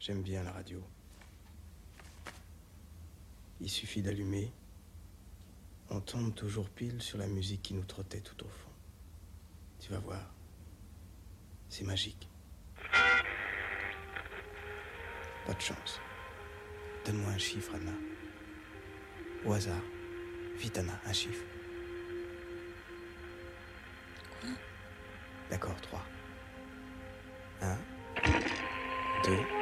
J'aime bien la radio. Il suffit d'allumer. On tombe toujours pile sur la musique qui nous trottait tout au fond. Tu vas voir. C'est magique. Pas de chance. Donne-moi un chiffre, Anna. Au hasard. Vite, Anna, un chiffre. Quoi? D'accord, trois. Un, deux,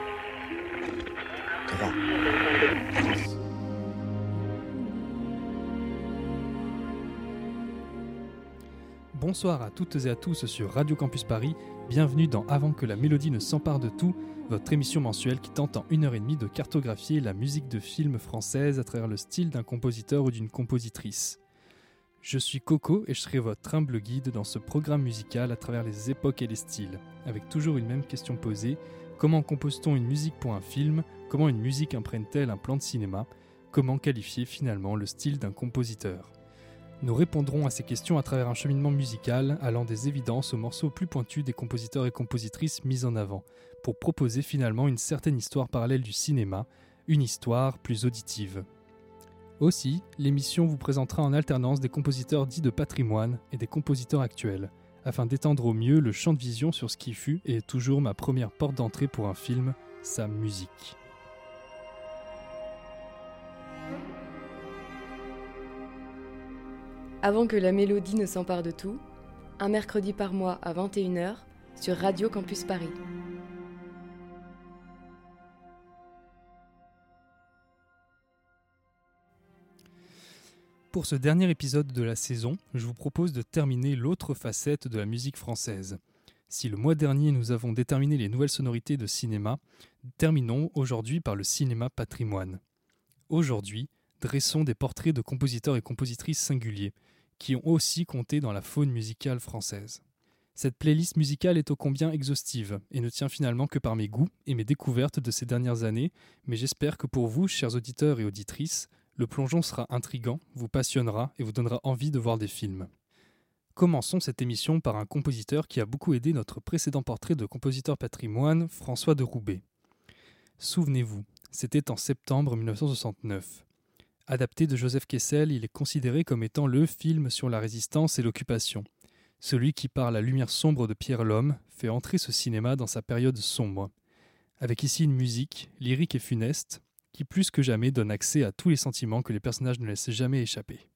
Bonsoir à toutes et à tous sur Radio Campus Paris. Bienvenue dans Avant que la mélodie ne s'empare de tout, votre émission mensuelle qui tente en une heure et demie de cartographier la musique de film française à travers le style d'un compositeur ou d'une compositrice. Je suis Coco et je serai votre humble guide dans ce programme musical à travers les époques et les styles, avec toujours une même question posée comment compose-t-on une musique pour un film? Comment une musique imprègne-t-elle un plan de cinéma? Comment qualifier finalement le style d'un compositeur? Nous répondrons à ces questions à travers un cheminement musical allant des évidences aux morceaux plus pointus des compositeurs et compositrices mis en avant, pour proposer finalement une certaine histoire parallèle du cinéma, une histoire plus auditive. Aussi, l'émission vous présentera en alternance des compositeurs dits de patrimoine et des compositeurs actuels, afin d'étendre au mieux le champ de vision sur ce qui fut et est toujours ma première porte d'entrée pour un film, sa musique. Avant que la mélodie ne s'empare de tout, un mercredi par mois à 21h sur Radio Campus Paris. Pour ce dernier épisode de la saison, je vous propose de terminer l'autre facette de la musique française. Si le mois dernier nous avons déterminé les nouvelles sonorités de cinéma, terminons aujourd'hui par le cinéma patrimoine. Aujourd'hui, dressons des portraits de compositeurs et compositrices singuliers, qui ont aussi compté dans la faune musicale française. Cette playlist musicale est ô combien exhaustive et ne tient finalement que par mes goûts et mes découvertes de ces dernières années, mais j'espère que pour vous, chers auditeurs et auditrices, le plongeon sera intrigant, vous passionnera et vous donnera envie de voir des films. Commençons cette émission par un compositeur qui a beaucoup aidé notre précédent portrait de compositeur patrimoine, François de Roubaix. Souvenez-vous, c'était en septembre 1969. Adapté de Joseph Kessel, il est considéré comme étant le film sur la résistance et l'occupation. Celui qui, par la lumière sombre de Pierre Lhomme, fait entrer ce cinéma dans sa période sombre. Avec ici une musique, lyrique et funeste, qui plus que jamais donne accès à tous les sentiments que les personnages ne laissent jamais échapper.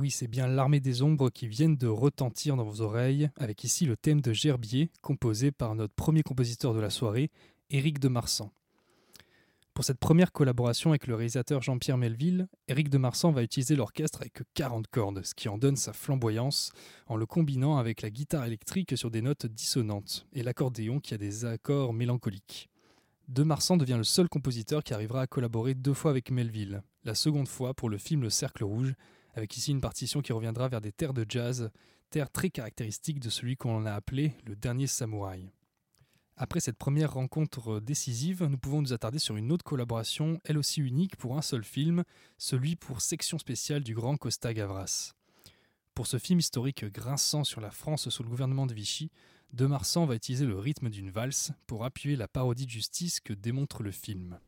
Oui, c'est bien l'armée des ombres qui viennent de retentir dans vos oreilles, avec ici le thème de Gerbier, composé par notre premier compositeur de la soirée, Éric de Marsan. Pour cette première collaboration avec le réalisateur Jean-Pierre Melville, Éric de Marsan va utiliser l'orchestre avec 40 cordes, ce qui en donne sa flamboyance, en le combinant avec la guitare électrique sur des notes dissonantes, et l'accordéon qui a des accords mélancoliques. De Marsan devient le seul compositeur qui arrivera à collaborer deux fois avec Melville, la seconde fois pour le film Le Cercle Rouge, avec ici une partition qui reviendra vers des terres de jazz, terres très caractéristiques de celui qu'on a appelé le dernier samouraï. Après cette première rencontre décisive, nous pouvons nous attarder sur une autre collaboration, elle aussi unique pour un seul film, celui pour section spéciale du grand Costa Gavras. Pour ce film historique grinçant sur la France sous le gouvernement de Vichy, De Marsan va utiliser le rythme d'une valse pour appuyer la parodie de justice que démontre le film.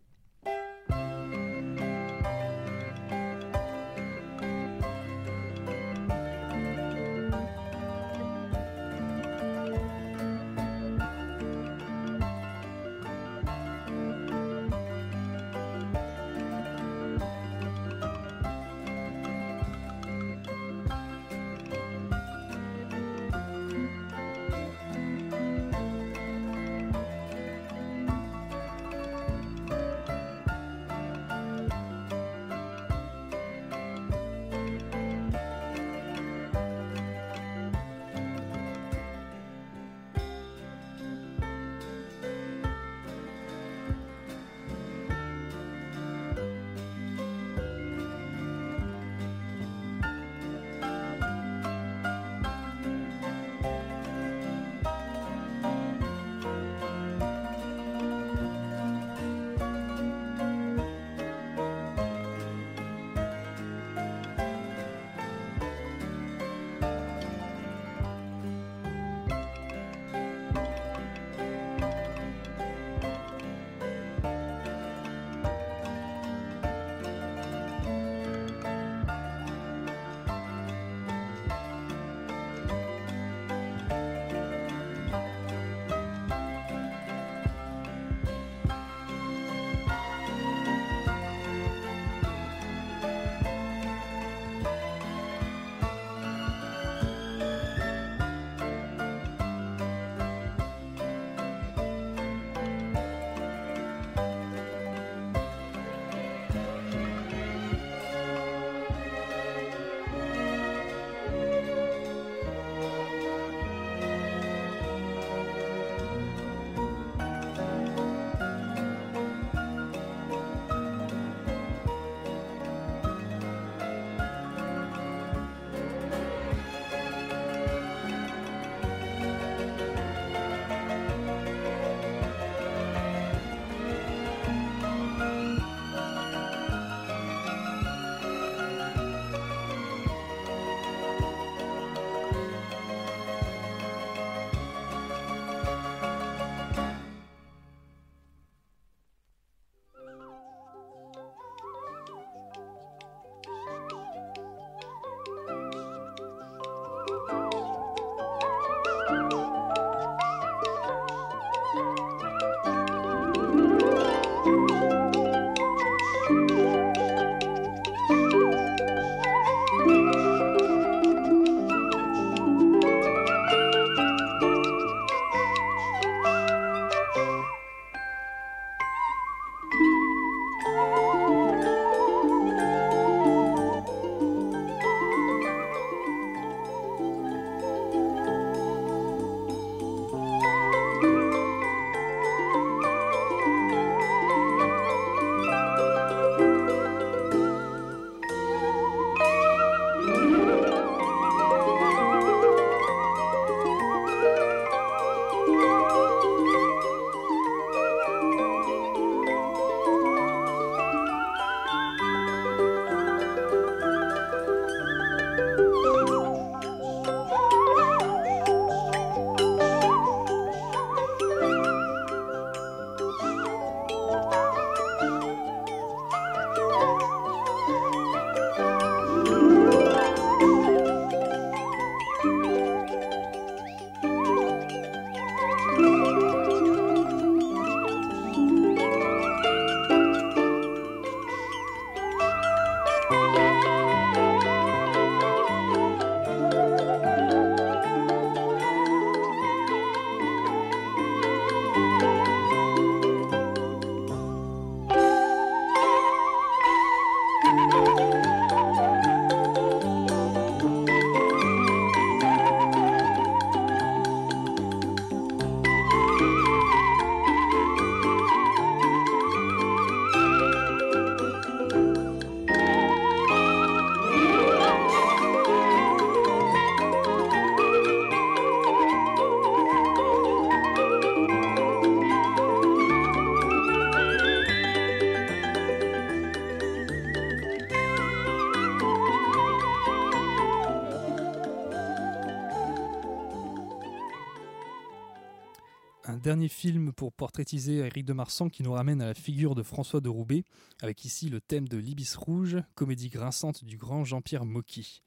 Dernier film pour portraitiser Eric de Marsan qui nous ramène à la figure de François de Roubaix, avec ici le thème de l'Ibis Rouge, comédie grinçante du grand Jean-Pierre Mocky.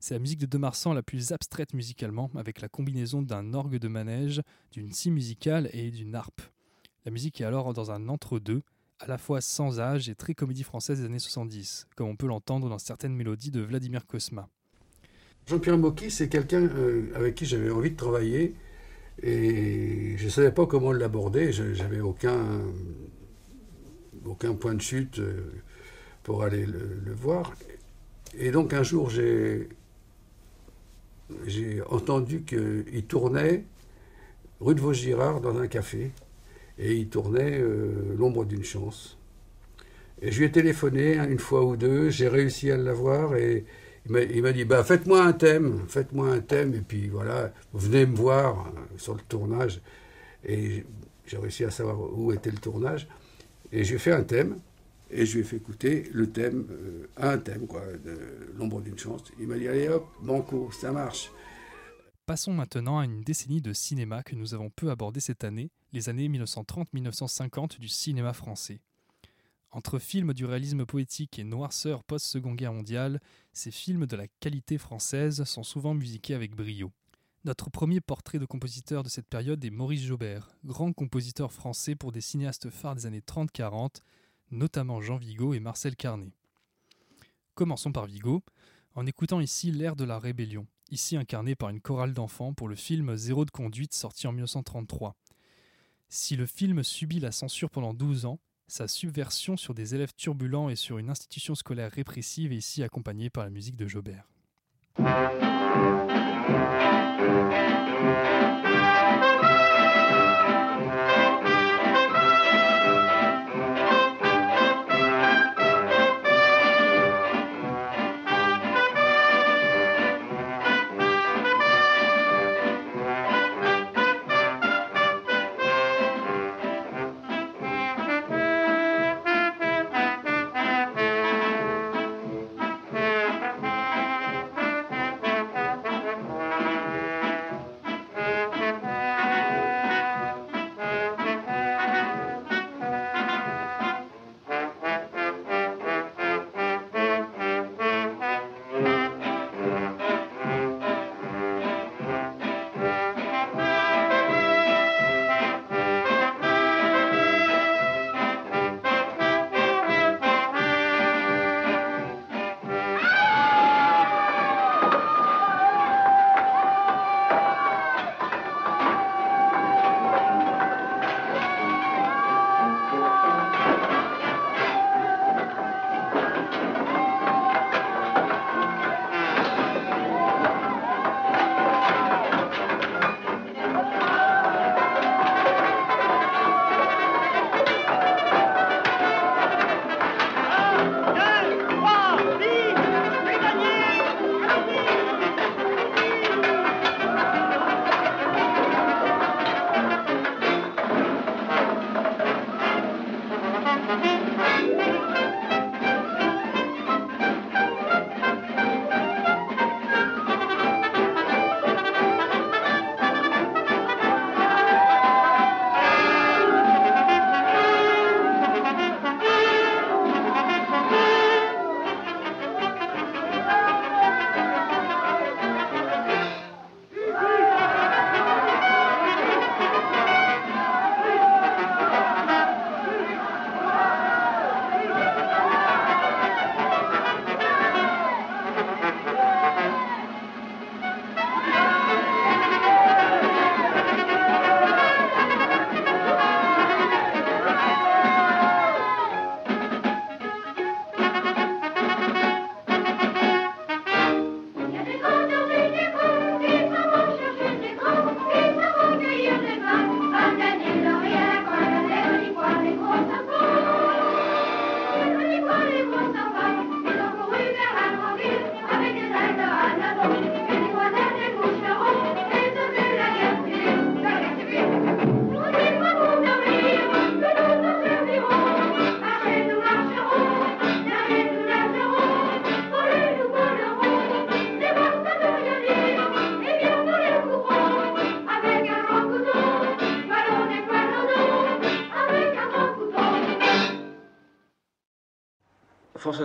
C'est la musique de De Marsan la plus abstraite musicalement, avec la combinaison d'un orgue de manège, d'une scie musicale et d'une harpe. La musique est alors dans un entre-deux, à la fois sans âge et très comédie française des années 70, comme on peut l'entendre dans certaines mélodies de Vladimir Kosma. Jean-Pierre Mocky, c'est quelqu'un euh, avec qui j'avais envie de travailler et je ne savais pas comment l'aborder. J'avais aucun, aucun point de chute euh, pour aller le, voir. Et donc un jour, j'ai, entendu qu'il tournait rue de Vaugirard dans un café et il tournait euh, L'ombre d'une chance. Et je lui ai téléphoné une fois ou deux, j'ai réussi à l'avoir et il m'a dit bah, faites-moi un thème, faites-moi un thème, et puis voilà, venez me voir euh, sur le tournage. Et j'ai réussi à savoir où était le tournage. Et j'ai fait un thème, et je lui ai fait écouter le thème, euh, un thème, quoi, de L'ombre d'une chance. Il m'a dit allez hop, banco, ça marche. Passons maintenant à une décennie de cinéma que nous avons peu abordé cette année, les années 1930-1950 du cinéma français. Entre films du réalisme poétique et noirceur post-seconde guerre mondiale, ces films de la qualité française sont souvent musiqués avec brio. Notre premier portrait de compositeur de cette période est Maurice Jaubert, grand compositeur français pour des cinéastes phares des années 30-40, notamment Jean Vigo et Marcel Carnet. Commençons par Vigo, en écoutant ici l'air de la rébellion, ici incarné par une chorale d'enfants pour le film Zéro de conduite sorti en 1933. Si le film subit la censure pendant 12 ans, sa subversion sur des élèves turbulents et sur une institution scolaire répressive est ici accompagnée par la musique de Jobert.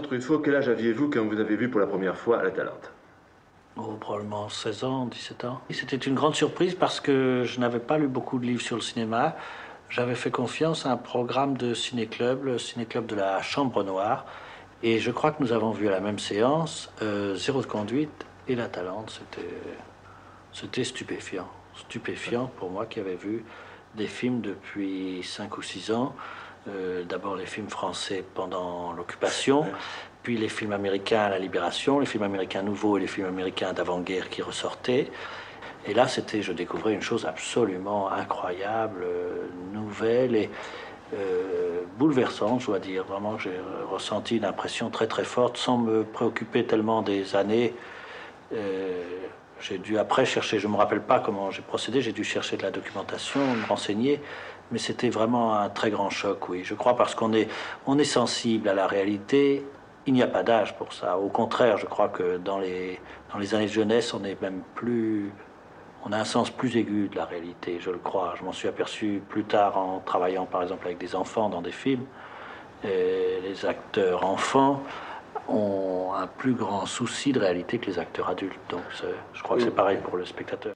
Truffaut, quel âge aviez-vous quand vous avez vu pour la première fois La Talente? Oh, probablement 16 ans, 17 ans. C'était une grande surprise parce que je n'avais pas lu beaucoup de livres sur le cinéma. J'avais fait confiance à un programme de ciné-club, le ciné-club de la Chambre Noire. Et je crois que nous avons vu à la même séance euh, Zéro de conduite et La Talente. C'était, stupéfiant. Stupéfiant pour moi qui avais vu des films depuis 5 ou 6 ans. Euh, d'abord les films français pendant l'occupation, puis les films américains à la libération, les films américains nouveaux et les films américains d'avant-guerre qui ressortaient. Et là, c'était, je découvrais une chose absolument incroyable, euh, nouvelle et euh, bouleversante, je dois dire. Vraiment, j'ai ressenti une impression très très forte sans me préoccuper tellement des années. j'ai dû après chercher, je ne me rappelle pas comment j'ai procédé, j'ai dû chercher de la documentation, me renseigner, mais c'était vraiment un très grand choc, oui. Je crois parce qu'on est, on est sensible à la réalité. Il n'y a pas d'âge pour ça. Au contraire, je crois que dans les, dans les années de jeunesse, on est même plus. On a un sens plus aigu de la réalité, je le crois. Je m'en suis aperçu plus tard en travaillant, par exemple, avec des enfants dans des films. Et les acteurs enfants ont un plus grand souci de réalité que les acteurs adultes. Donc, je crois que c'est pareil pour le spectateur.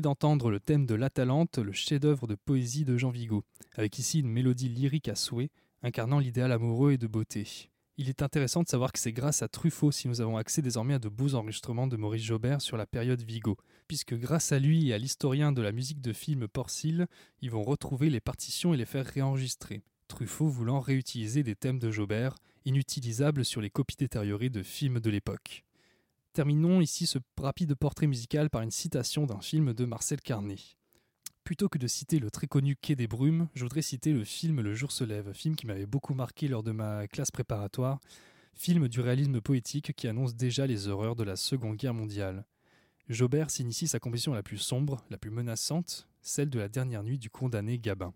D'entendre le thème de l'Atalante, le chef-d'œuvre de poésie de Jean Vigo, avec ici une mélodie lyrique à souhait, incarnant l'idéal amoureux et de beauté. Il est intéressant de savoir que c'est grâce à Truffaut si nous avons accès désormais à de beaux enregistrements de Maurice Jobert sur la période Vigo, puisque grâce à lui et à l'historien de la musique de film Porcil, ils vont retrouver les partitions et les faire réenregistrer. Truffaut voulant réutiliser des thèmes de Jobert, inutilisables sur les copies détériorées de films de l'époque terminons ici ce rapide portrait musical par une citation d'un film de Marcel Carnet. Plutôt que de citer le très connu Quai des Brumes, je voudrais citer le film Le jour se lève, film qui m'avait beaucoup marqué lors de ma classe préparatoire, film du réalisme poétique qui annonce déjà les horreurs de la Seconde Guerre mondiale. Jobert s'initie sa composition la plus sombre, la plus menaçante, celle de la dernière nuit du condamné Gabin.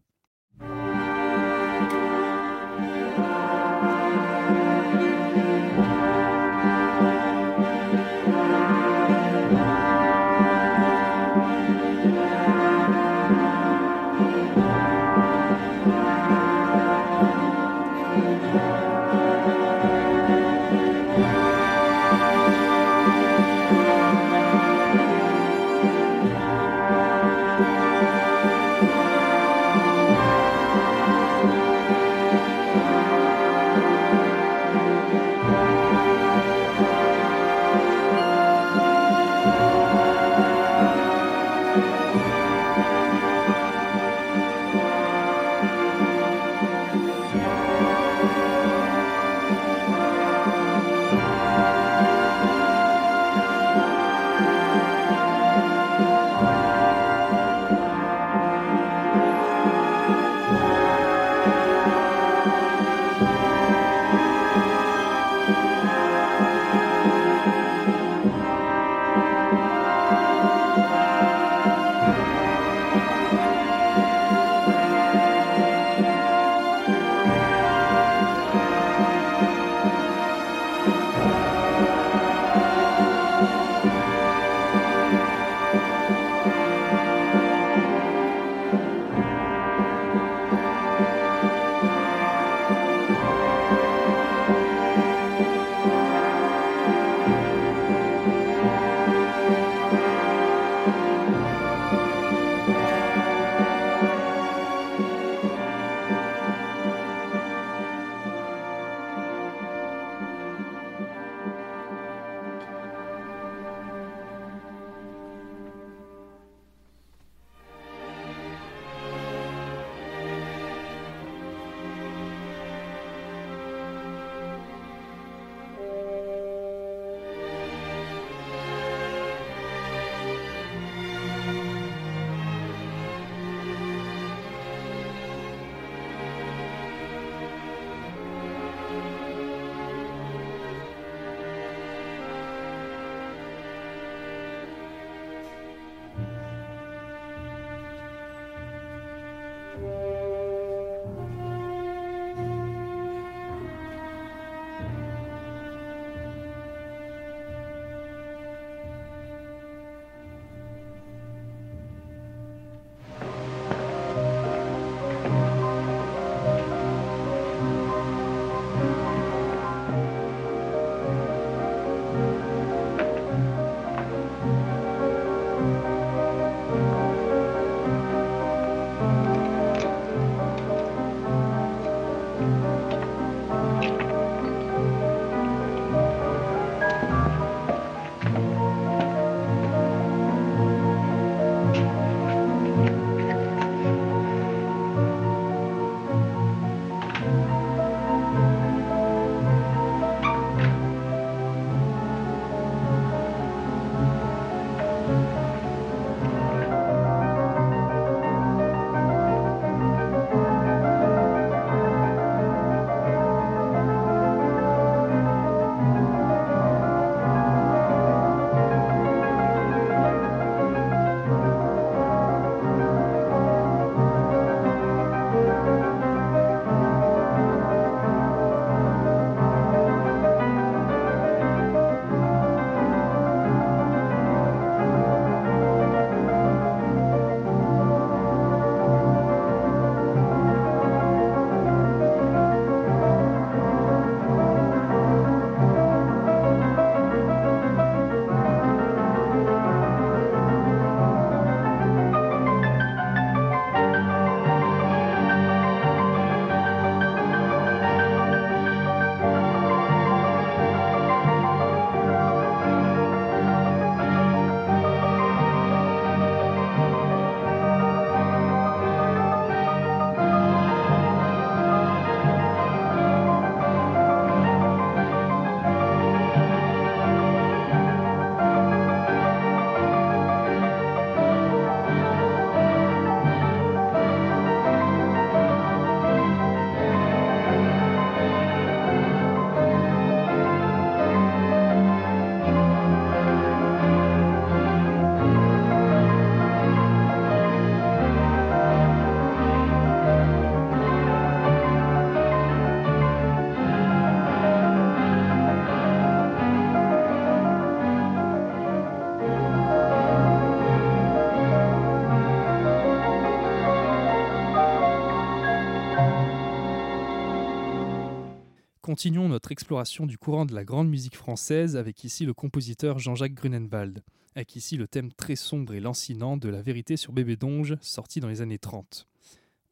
Continuons notre exploration du courant de la grande musique française avec ici le compositeur Jean-Jacques Grunenwald, avec ici le thème très sombre et lancinant de La vérité sur Bébé Donge, sorti dans les années 30.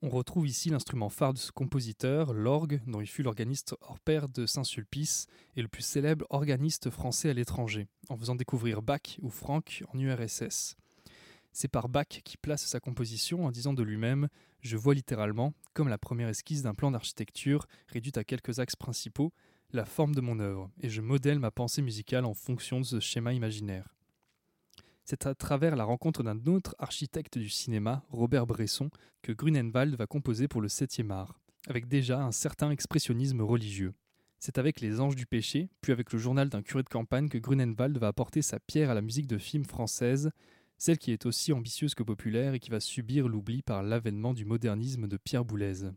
On retrouve ici l'instrument phare de ce compositeur, l'orgue, dont il fut l'organiste hors pair de Saint-Sulpice et le plus célèbre organiste français à l'étranger, en faisant découvrir Bach ou Franck en URSS. C'est par Bach qui place sa composition en disant de lui-même Je vois littéralement, comme la première esquisse d'un plan d'architecture réduite à quelques axes principaux, la forme de mon œuvre, et je modèle ma pensée musicale en fonction de ce schéma imaginaire. C'est à travers la rencontre d'un autre architecte du cinéma, Robert Bresson, que Grunenwald va composer pour le 7e art, avec déjà un certain expressionnisme religieux. C'est avec Les Anges du Péché, puis avec le journal d'un curé de campagne que Grunenwald va apporter sa pierre à la musique de film française, celle qui est aussi ambitieuse que populaire et qui va subir l'oubli par l'avènement du modernisme de Pierre Boulez.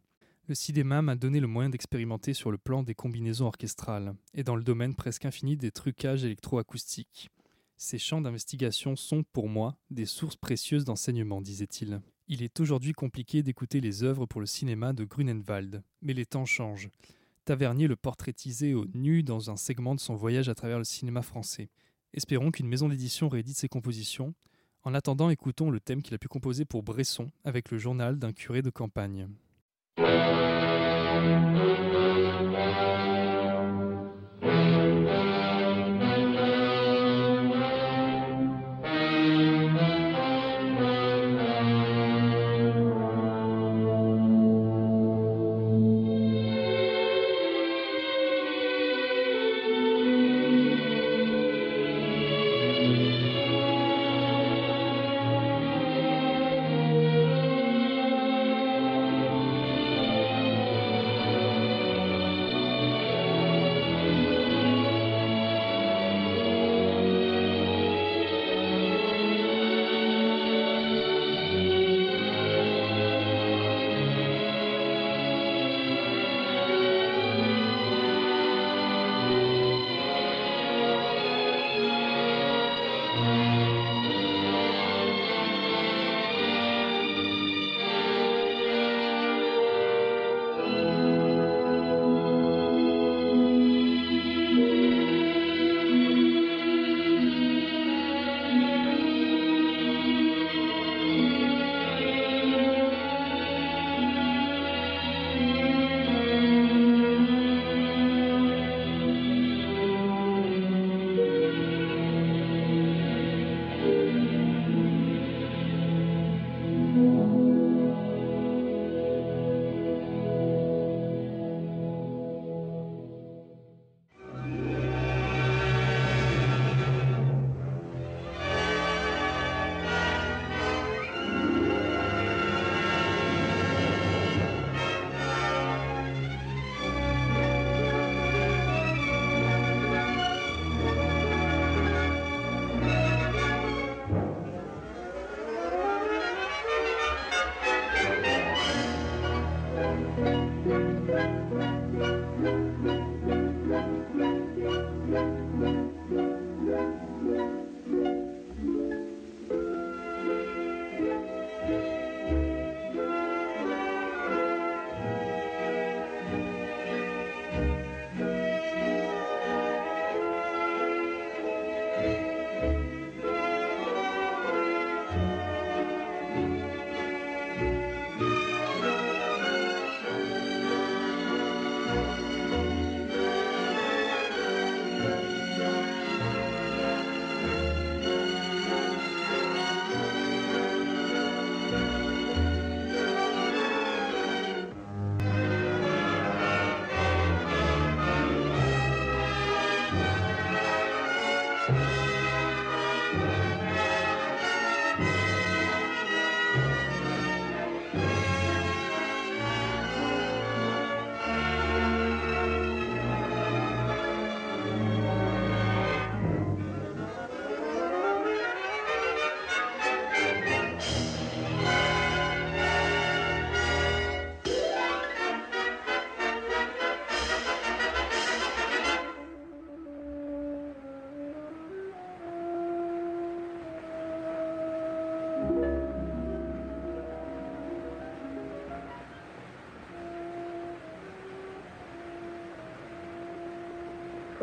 Le cinéma m'a donné le moyen d'expérimenter sur le plan des combinaisons orchestrales, et dans le domaine presque infini des trucages électroacoustiques. Ces champs d'investigation sont, pour moi, des sources précieuses d'enseignement, disait-il. Il est aujourd'hui compliqué d'écouter les œuvres pour le cinéma de Grunenwald, mais les temps changent. Tavernier le portraitisait au nu dans un segment de son voyage à travers le cinéma français. Espérons qu'une maison d'édition réédite ses compositions. En attendant, écoutons le thème qu'il a pu composer pour Bresson avec le journal d'un curé de campagne.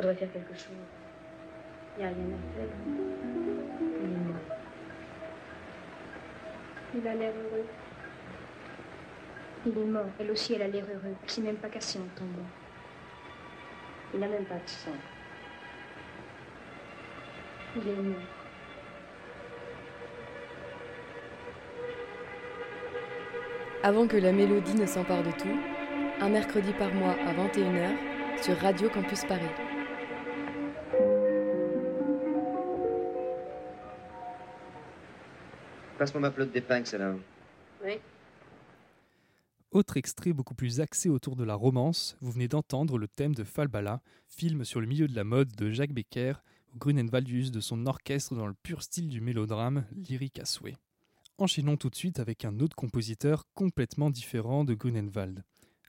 Faudrait faire quelque chose. Il n'y a rien à faire. Il est mort. Il a l'air heureux. Il est mort. Elle aussi, elle a l'air heureux. Elle s'est même pas cassée en tombant. Il n'a même pas de sang. Il est mort. Avant que la mélodie ne s'empare de tout, un mercredi par mois à 21h sur Radio Campus Paris. Passe-moi ma pelote d'épingle, celle-là. Oui. Autre extrait beaucoup plus axé autour de la romance, vous venez d'entendre le thème de Falbala, film sur le milieu de la mode de Jacques Becker, où Grunenwald use de son orchestre dans le pur style du mélodrame, lyrique à souhait. Enchaînons tout de suite avec un autre compositeur complètement différent de Grunenwald.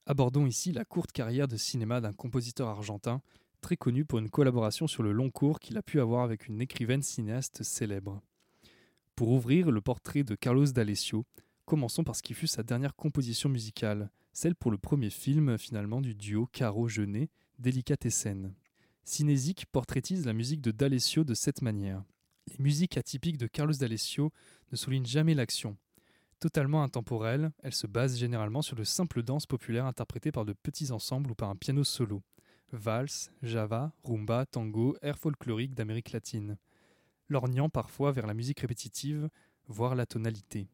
Abordons ici la courte carrière de cinéma d'un compositeur argentin, très connu pour une collaboration sur le long cours qu'il a pu avoir avec une écrivaine cinéaste célèbre. Pour ouvrir le portrait de Carlos D'Alessio, commençons par ce qui fut sa dernière composition musicale, celle pour le premier film finalement du duo Caro-Genet, Délicatessen. Cinésique portraitise la musique de D'Alessio de cette manière? Les musiques atypiques de Carlos D'Alessio ne soulignent jamais l'action. Totalement intemporelle, elle se base généralement sur de simples danses populaires interprétées par de petits ensembles ou par un piano solo. Valse, java, rumba, tango, air folklorique d'Amérique latine. Lorgnant parfois vers la musique répétitive, voire la tonalité.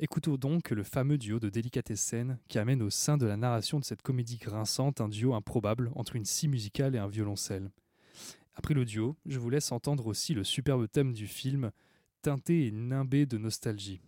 Écoutons donc le fameux duo de Délicatessen qui amène au sein de la narration de cette comédie grinçante un duo improbable entre une scie musicale et un violoncelle. Après le duo, je vous laisse entendre aussi le superbe thème du film, teinté et nimbé de nostalgie.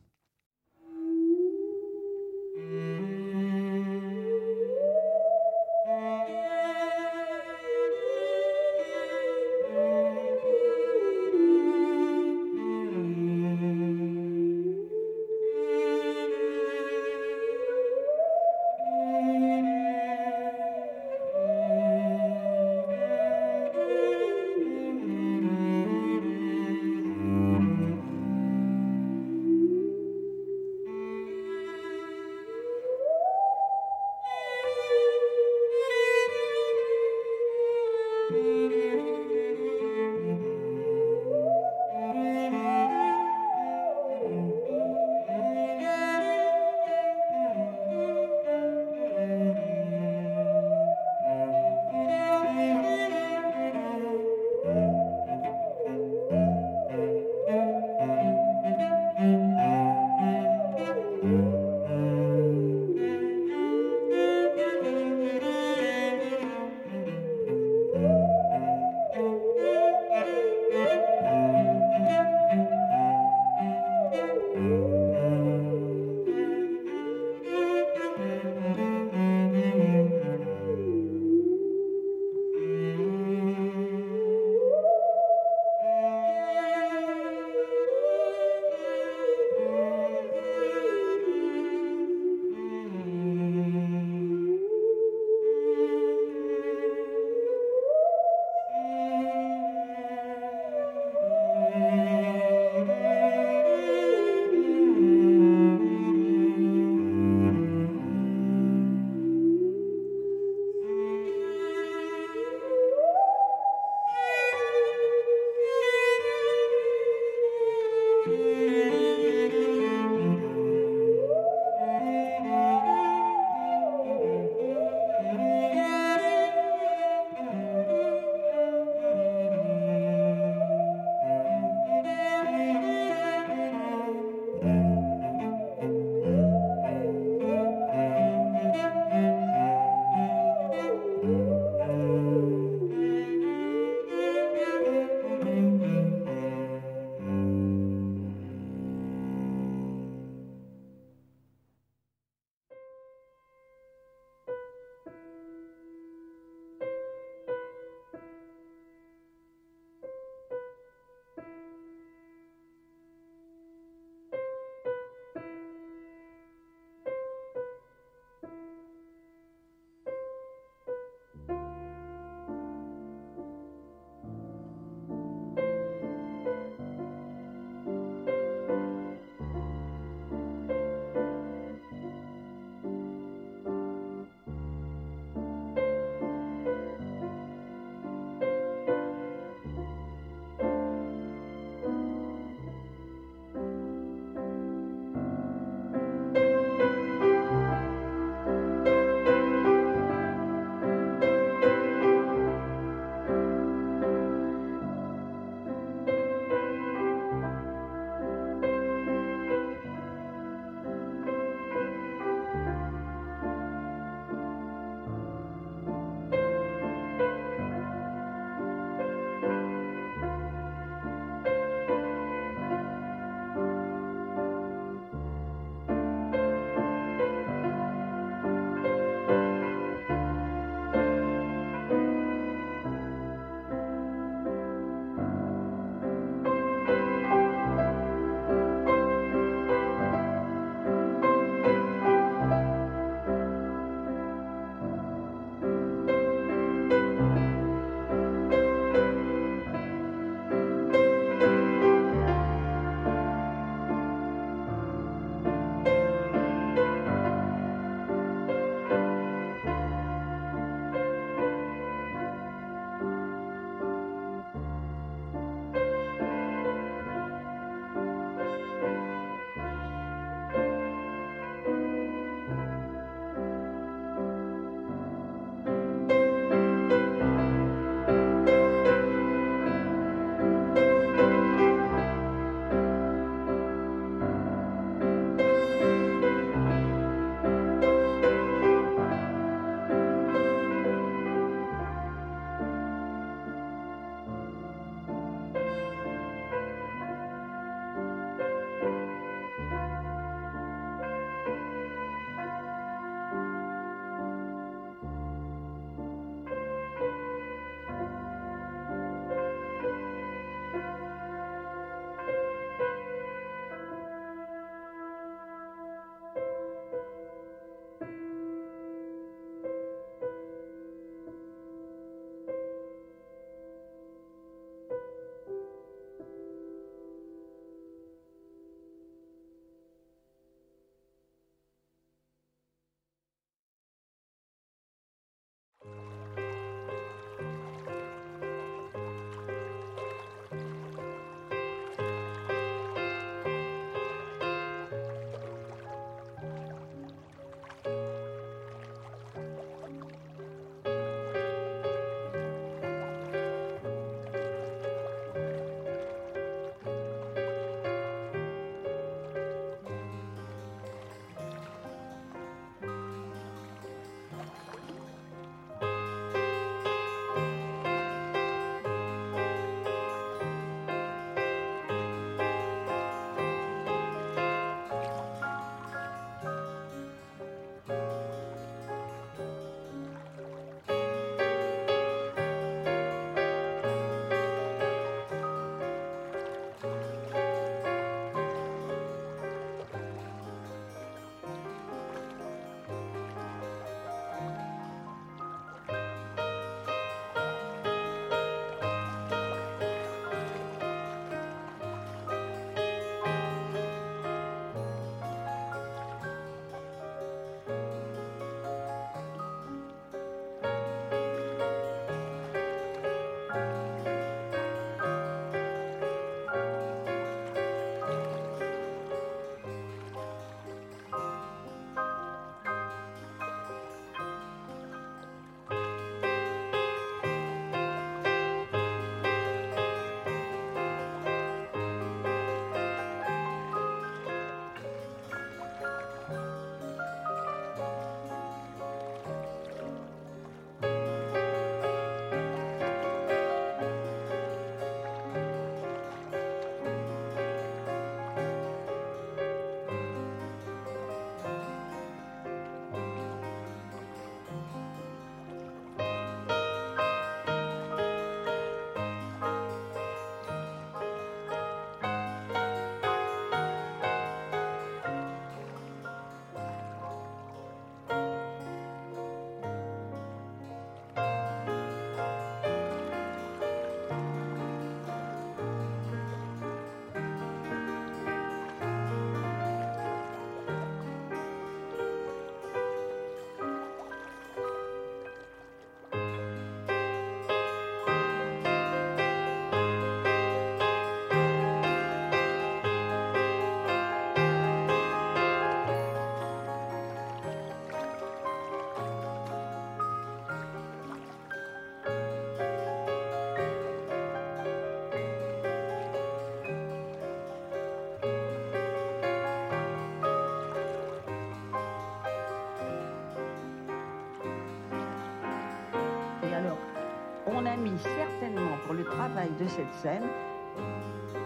Certainement pour le travail de cette scène,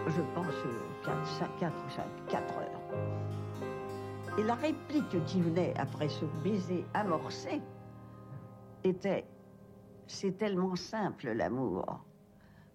je pense 4, 4, 4 heures. Et la réplique qui venait après ce baiser amorcé était C'est tellement simple l'amour.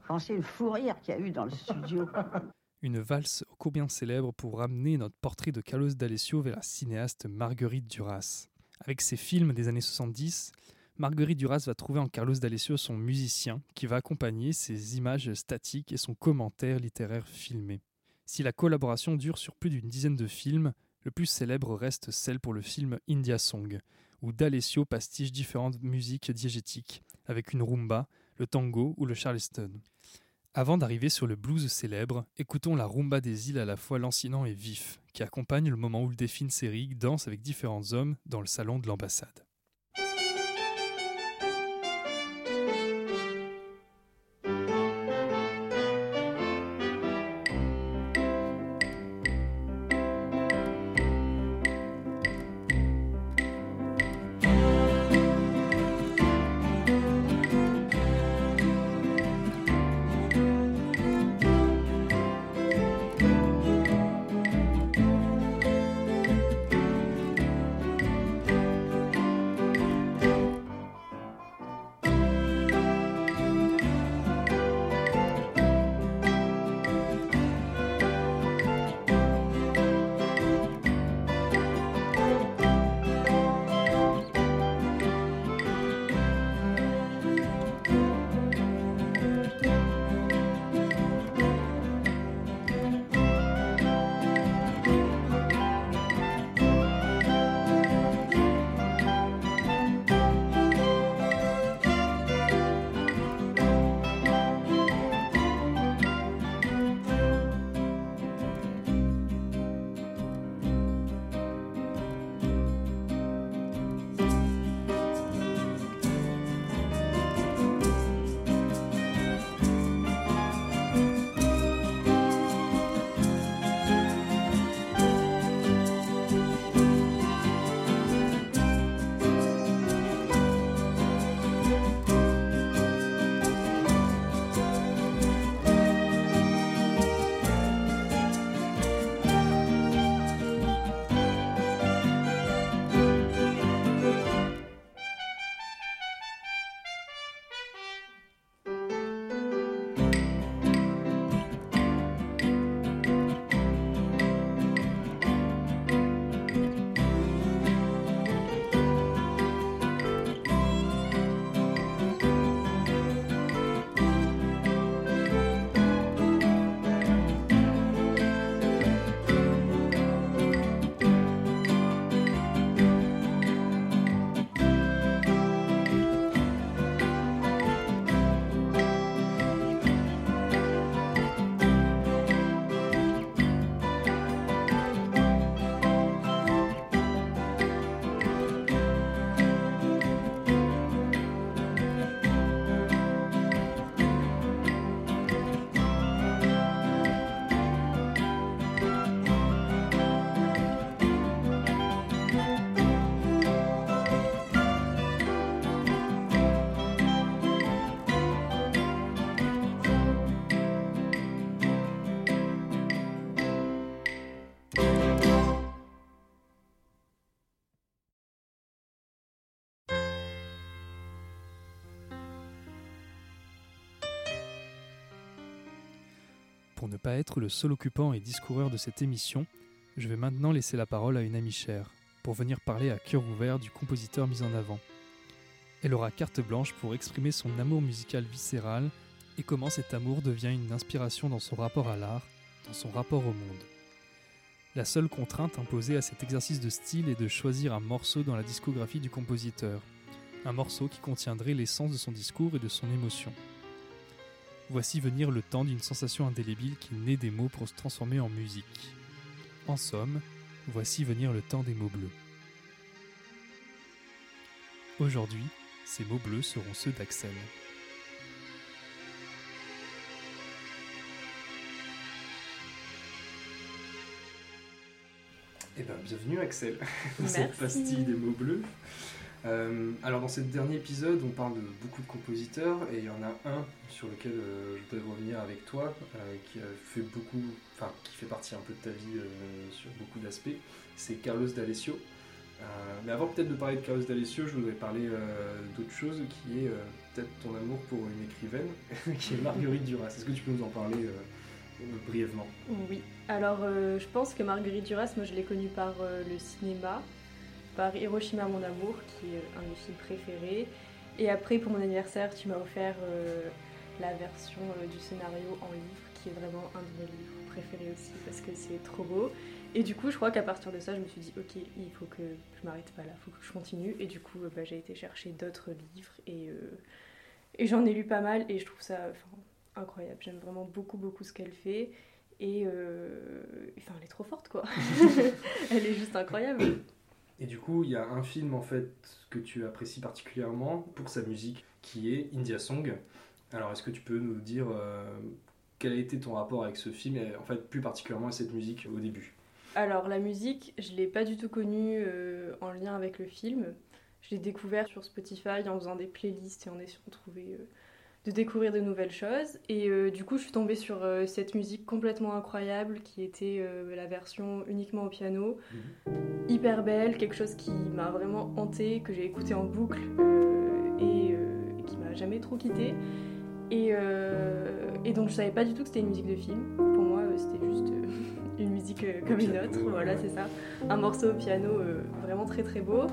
Pensez le fou rire qu'il y a eu dans le studio. Une valse ô combien célèbre pour ramener notre portrait de Carlos D'Alessio vers la cinéaste Marguerite Duras. Avec ses films des années 70, Marguerite Duras va trouver en Carlos D'Alessio son musicien qui va accompagner ses images statiques et son commentaire littéraire filmé. Si la collaboration dure sur plus d'une dizaine de films, le plus célèbre reste celle pour le film India Song, où D'Alessio pastiche différentes musiques diégétiques, avec une rumba, le tango ou le charleston. Avant d'arriver sur le blues célèbre, écoutons la rumba des îles à la fois lancinant et vif, qui accompagne le moment où le défine Serig danse avec différents hommes dans le salon de l'ambassade. Ne pas être le seul occupant et discoureur de cette émission, je vais maintenant laisser la parole à une amie chère, pour venir parler à cœur ouvert du compositeur mis en avant. Elle aura carte blanche pour exprimer son amour musical viscéral et comment cet amour devient une inspiration dans son rapport à l'art, dans son rapport au monde. La seule contrainte imposée à cet exercice de style est de choisir un morceau dans la discographie du compositeur, un morceau qui contiendrait l'essence de son discours et de son émotion. Voici venir le temps d'une sensation indélébile qui naît des mots pour se transformer en musique. En somme, voici venir le temps des mots bleus. Aujourd'hui, ces mots bleus seront ceux d'Axel. Eh bien, bienvenue Axel, dans cette pastille des mots bleus. Euh, alors dans ce dernier épisode, on parle de beaucoup de compositeurs et il y en a un sur lequel euh, je voudrais revenir avec toi, euh, qui a fait qui fait partie un peu de ta vie sur beaucoup d'aspects. C'est Carlos D'Alessio. mais avant peut-être de parler de Carlos D'Alessio, je voudrais parler d'autre chose qui est peut-être ton amour pour une écrivaine, qui est Marguerite Duras. Est-ce que tu peux nous en parler brièvement? Oui. Alors je pense que Marguerite Duras, moi je l'ai connue par le cinéma par Hiroshima mon amour, qui est un de mes films préférés. Et après, pour mon anniversaire, tu m'as offert euh, la version euh, du scénario en livre, qui est vraiment un de mes livres préférés aussi, parce que c'est trop beau. Et du coup, je crois qu'à partir de ça, je me suis dit, ok, il faut que je m'arrête pas là, il faut que je continue. Et du coup, euh, bah, j'ai été chercher d'autres livres, et, et j'en ai lu pas mal, et je trouve ça incroyable. J'aime vraiment beaucoup, beaucoup ce qu'elle fait. Et enfin, elle est trop forte, quoi. elle est juste incroyable. Et du coup, il y a un film en fait que tu apprécies particulièrement pour sa musique qui est India Song. Alors, est-ce que tu peux nous dire euh, quel a été ton rapport avec ce film et en fait plus particulièrement à cette musique au début? Alors, la musique, je l'ai pas du tout connue euh, en lien avec le film. Je l'ai découvert sur Spotify en faisant des playlists et en essayant de trouver euh, de découvrir de nouvelles choses. Et euh, du coup, je suis tombée sur euh, cette musique complètement incroyable qui était euh, la version uniquement au piano, mhm. hyper belle, quelque chose qui m'a vraiment hantée, que j'ai écouté en boucle et, qui m'a jamais trop quittée. Et, et, donc, je savais pas du tout que c'était une musique de film. Pour moi, c'était juste une musique comme une autre. Voilà, c'est ça. Un morceau au piano vraiment très très beau.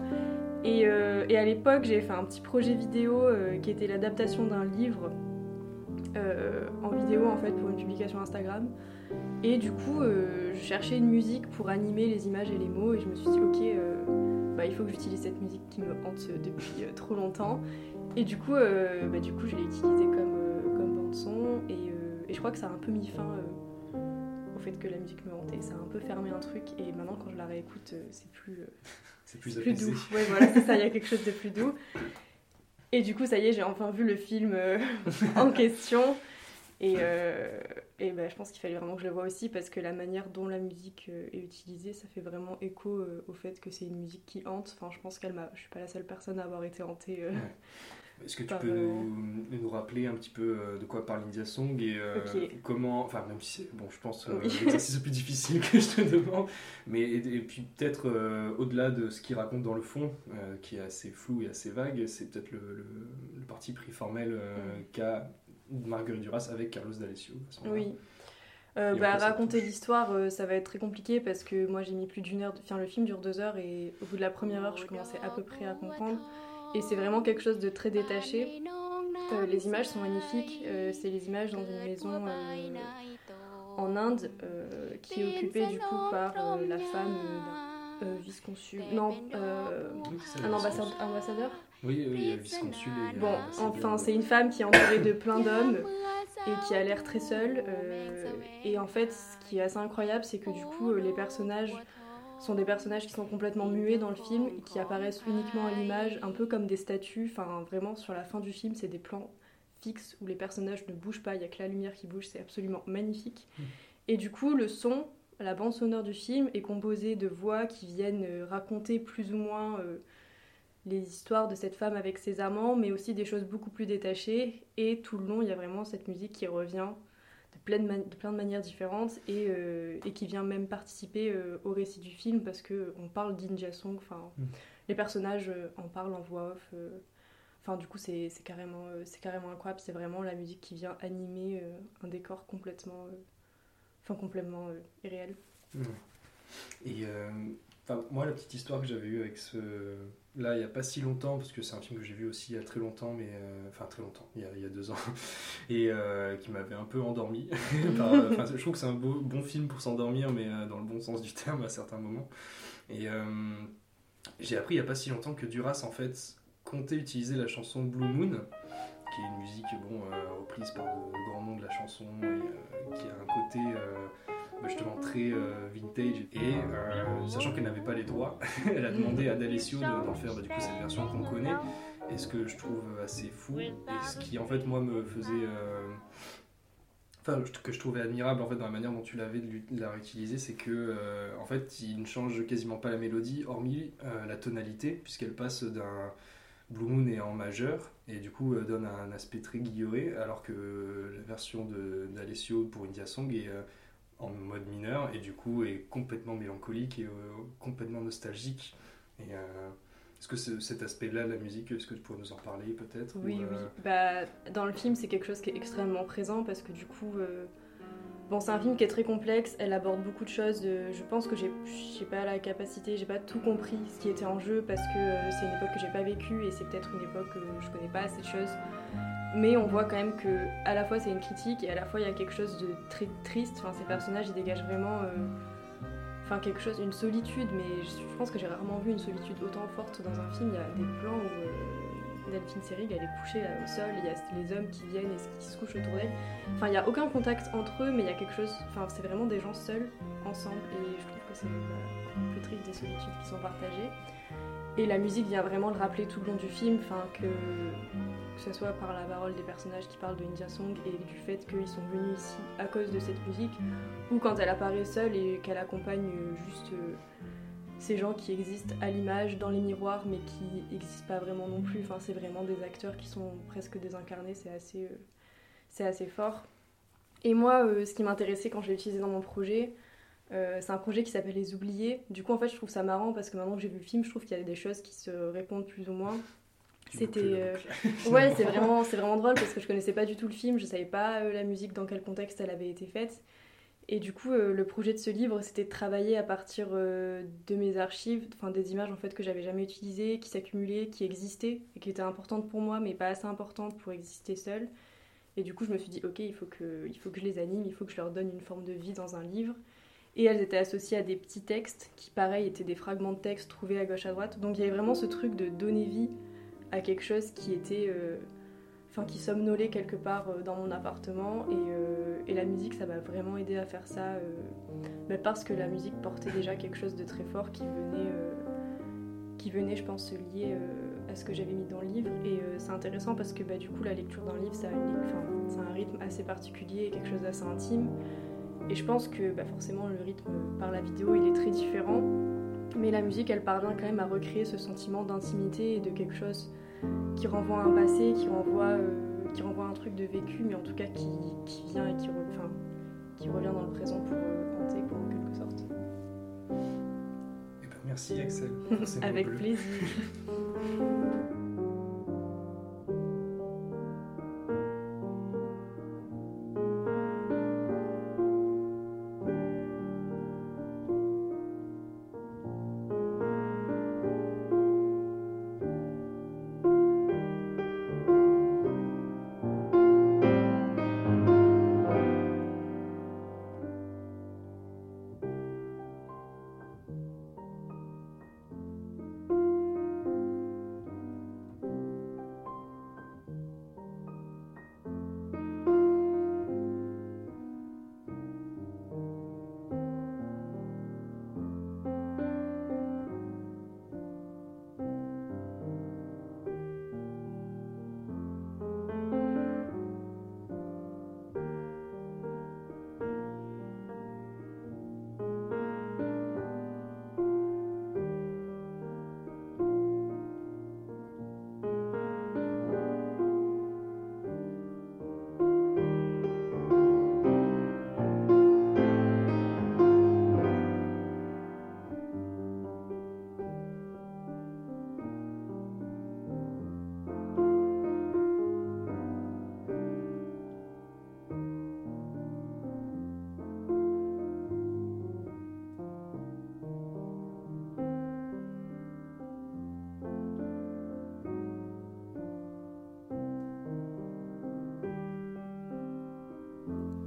Euh, et, à l'époque, j'ai fait un petit projet vidéo euh, qui était l'adaptation d'un livre euh, en vidéo en fait pour une publication Instagram. Et du coup, je cherchais une musique pour animer les images et les mots et je me suis dit ok, bah, il faut que j'utilise cette musique qui me hante depuis trop longtemps. Et du coup, bah, du coup, je l'ai utilisée comme, comme bande son et, et, je crois que ça a un peu mis fin au fait que la musique me hantait. Ça a un peu fermé un truc et maintenant quand je la réécoute, c'est plus c'est plus, doux. Ouais, voilà, c'est ça, il y a quelque chose de plus doux. Et du coup, ça y est, j'ai enfin vu le film euh, en question. Et, euh, et ben, je pense qu'il fallait vraiment que je le voie aussi parce que la manière dont la musique euh, est utilisée, ça fait vraiment écho au fait que c'est une musique qui hante. Enfin, je pense qu'elle m'a. Je suis pas la seule personne à avoir été hantée. Est-ce que tu peux nous, nous, rappeler un petit peu de quoi parle India Song et comment, enfin même si c'est, bon, je pense que l'exercice le plus difficile que je te demande, mais et, puis peut-être au-delà de ce qu'il raconte dans le fond, qui est assez flou et assez vague, c'est peut-être le, le, parti pris formel mm. qu'a Marguerite Duras avec Carlos D'Alessio. Oui. bah, raconter l'histoire, ça va être très compliqué parce que moi j'ai mis plus d'une heure. Enfin, le film dure deux heures et au bout de la première heure, je commençais à peu près à comprendre. Et c'est vraiment quelque chose de très détaché. Euh, les images sont magnifiques. Euh, c'est les images dans une maison euh, en Inde qui est occupée du coup par la femme vice-consul. Non, un ambassadeur, Oui, oui, vice-consul. Bon, enfin, c'est une femme qui est entourée de plein d'hommes et qui a l'air très seule. et en fait, ce qui est assez incroyable, c'est que du coup, les personnages sont des personnages qui sont complètement muets dans le film, qui apparaissent uniquement à l'image, un peu comme des statues. Enfin, vraiment, sur la fin du film, c'est des plans fixes où les personnages ne bougent pas, il n'y a que la lumière qui bouge, c'est absolument magnifique. Mm. Et du coup, le son, la bande sonore du film est composée de voix qui viennent euh, raconter plus ou moins euh, les histoires de cette femme avec ses amants, mais aussi des choses beaucoup plus détachées. Et tout le long, il y a vraiment cette musique qui revient plein de, de, plein de manières différentes et, euh, et, qui vient même participer euh, au récit du film parce qu'on parle d'India Song, enfin, mm. les personnages euh, en parlent en voix off. Enfin, du coup, c'est carrément, c'est carrément incroyable. C'est vraiment la musique qui vient animer un décor complètement, enfin, complètement irréel. Mm. Et moi, la petite histoire que j'avais eue avec ce, là il n'y a pas si longtemps, parce que c'est un film que j'ai vu aussi il y a très longtemps, mais euh, enfin très longtemps, il y, a, il y, a, deux ans, et euh, qui m'avait un peu endormi. je trouve que c'est un bon film pour s'endormir, mais euh, dans le bon sens du terme à certains moments. Et j'ai appris il n'y a pas si longtemps que Duras en fait comptait utiliser la chanson Blue Moon, qui est une musique bon, reprise par de, grands noms de la chanson, et qui a un côté justement très euh, vintage. Et euh, sachant qu'elle n'avait pas les droits, elle a demandé à D'Alessio d'en faire bah, du coup cette version qu'on connaît. Et ce que je trouve assez fou, et ce qui en fait moi me faisait. Euh, que je trouvais admirable en fait dans la manière dont tu l'avais de la réutiliser, c'est que en fait il ne change quasiment pas la mélodie, hormis la tonalité, puisqu'elle passe d'un Blue Moon est en majeur et du coup donne un aspect très guilleré, alors que la version d'Alessio pour India Song est en mode mineur et du coup est complètement mélancolique et complètement nostalgique. Et, est-ce que cet aspect-là de la musique, est-ce que tu pourrais nous en parler peut-être Oui, oui. Euh, bah, dans le film, c'est quelque chose qui est extrêmement présent parce que du coup, euh, bon, c'est un film qui est très complexe. Elle aborde beaucoup de choses. je pense que j'ai, pas la capacité, j'ai pas tout compris ce qui était en jeu parce que euh, c'est une époque que j'ai pas vécue et c'est peut-être une époque que je connais pas assez de choses. Mais on voit quand même que à la fois c'est une critique et à la fois il y a quelque chose de très triste. Enfin, ces personnages, ils dégagent vraiment enfin quelque chose, une solitude, mais je, pense que j'ai rarement vu une solitude autant forte dans un film. Il y a des plans où euh, Delphine Seyrig, elle est couchée au sol, il y a les hommes qui viennent et qui se couchent autour d'elle. Enfin, il n'y a aucun contact entre eux, mais il y a quelque chose, enfin, c'est vraiment des gens seuls, ensemble, et je trouve que c'est bah, plus triste des solitudes qui sont partagées. Et la musique vient vraiment le rappeler tout le long du film, enfin que, que ce soit par la parole des personnages qui parlent de India Song et du fait qu'ils sont venus ici à cause de cette musique, ou quand elle apparaît seule et qu'elle accompagne juste euh, ces gens qui existent à l'image dans les miroirs mais qui n'existent pas vraiment non plus. Enfin, c'est vraiment des acteurs qui sont presque désincarnés, c'est assez, euh, assez fort. Et moi, euh, ce qui m'intéressait quand je l'ai utilisé dans mon projet, euh, c'est un projet qui s'appelle Les Oubliés. Du coup, en fait, je trouve ça marrant parce que maintenant que j'ai vu le film, je trouve qu'il y a des choses qui se répondent plus ou moins. C'était euh, ouais, c'est vraiment c'est vraiment drôle parce que je connaissais pas du tout le film, je savais pas euh, la musique dans quel contexte elle avait été faite. Et du coup, le projet de ce livre, c'était de travailler à partir de mes archives, enfin des images en fait que j'avais jamais utilisées, qui s'accumulaient, qui existaient et qui étaient importantes pour moi, mais pas assez importantes pour exister seule. Et du coup, je me suis dit, ok, il faut que il faut que je les anime, il faut que je leur donne une forme de vie dans un livre. Et elles étaient associées à des petits textes qui, pareil, étaient des fragments de textes trouvés à gauche à droite. Donc il y avait vraiment ce truc de donner vie à quelque chose qui était. Euh, enfin, qui somnolait quelque part euh, dans mon appartement. Euh, et, la musique, ça m'a vraiment aidé à faire ça. mais parce que la musique portait déjà quelque chose de très fort qui venait, qui venait je pense, se lier à ce que j'avais mis dans le livre. Et c'est intéressant parce que bah, du coup, la lecture d'un livre, ça a, un rythme assez particulier et quelque chose d'assez intime. Et je pense que bah, forcément le rythme par la vidéo il est très différent, mais la musique elle parvient quand même à recréer ce sentiment d'intimité et de quelque chose qui renvoie à un passé, qui renvoie, euh, qui renvoie à un truc de vécu, mais en tout cas qui, qui vient et qui, enfin, qui revient dans le présent pour euh, hanter quoi, en quelque sorte. Eh ben, merci Axel. Avec plaisir.